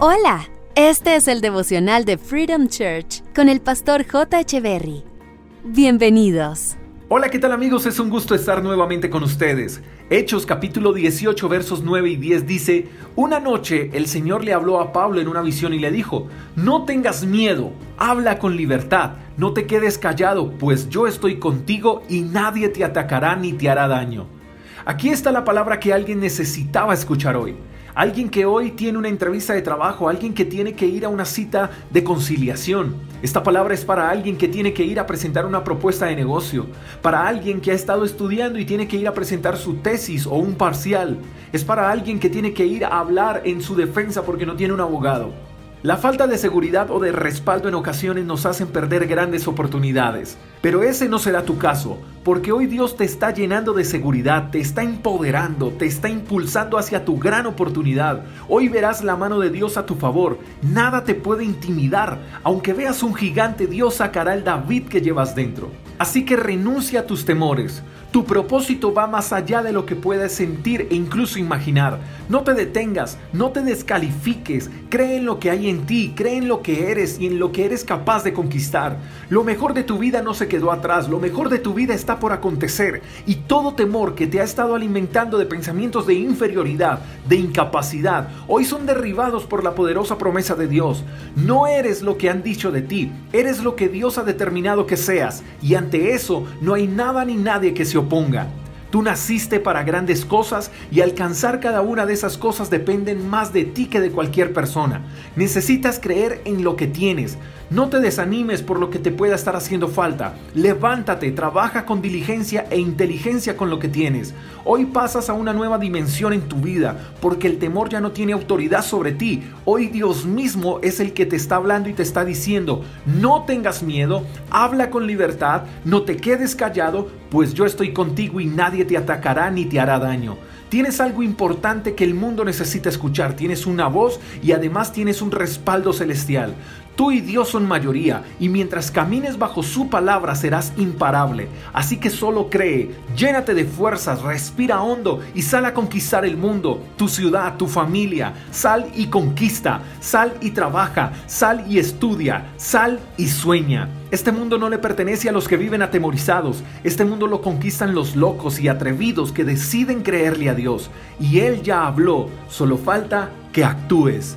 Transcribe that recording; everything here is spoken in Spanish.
Hola, este es el devocional de Freedom Church con el pastor J. Echeverry. Bienvenidos. Hola, ¿qué tal amigos? Es un gusto estar nuevamente con ustedes. Hechos capítulo 18 versos 9 y 10 dice, Una noche el Señor le habló a Pablo en una visión y le dijo, No tengas miedo, habla con libertad, no te quedes callado, pues yo estoy contigo y nadie te atacará ni te hará daño. Aquí está la palabra que alguien necesitaba escuchar hoy. Alguien que hoy tiene una entrevista de trabajo, alguien que tiene que ir a una cita de conciliación. Esta palabra es para alguien que tiene que ir a presentar una propuesta de negocio, para alguien que ha estado estudiando y tiene que ir a presentar su tesis o un parcial. Es para alguien que tiene que ir a hablar en su defensa porque no tiene un abogado. La falta de seguridad o de respaldo en ocasiones nos hacen perder grandes oportunidades. Pero ese no será tu caso, porque hoy Dios te está llenando de seguridad, te está empoderando, te está impulsando hacia tu gran oportunidad. Hoy verás la mano de Dios a tu favor. Nada te puede intimidar. Aunque veas un gigante, Dios sacará el David que llevas dentro. Así que renuncia a tus temores. Tu propósito va más allá de lo que puedes sentir e incluso imaginar. No te detengas, no te descalifiques, cree en lo que hay en ti, cree en lo que eres y en lo que eres capaz de conquistar. Lo mejor de tu vida no se quedó atrás, lo mejor de tu vida está por acontecer y todo temor que te ha estado alimentando de pensamientos de inferioridad, de incapacidad, hoy son derribados por la poderosa promesa de Dios. No eres lo que han dicho de ti, eres lo que Dios ha determinado que seas y ante eso no hay nada ni nadie que se oponga. Tú naciste para grandes cosas y alcanzar cada una de esas cosas dependen más de ti que de cualquier persona. Necesitas creer en lo que tienes. No te desanimes por lo que te pueda estar haciendo falta. Levántate, trabaja con diligencia e inteligencia con lo que tienes. Hoy pasas a una nueva dimensión en tu vida porque el temor ya no tiene autoridad sobre ti. Hoy Dios mismo es el que te está hablando y te está diciendo, no tengas miedo, habla con libertad, no te quedes callado, pues yo estoy contigo y te atacará ni te hará daño. Tienes algo importante que el mundo necesita escuchar, tienes una voz y además tienes un respaldo celestial. Tú y Dios son mayoría, y mientras camines bajo su palabra serás imparable. Así que solo cree, llénate de fuerzas, respira hondo y sal a conquistar el mundo, tu ciudad, tu familia. Sal y conquista, sal y trabaja, sal y estudia, sal y sueña. Este mundo no le pertenece a los que viven atemorizados, este mundo lo conquistan los locos y atrevidos que deciden creerle a Dios. Y Él ya habló, solo falta que actúes.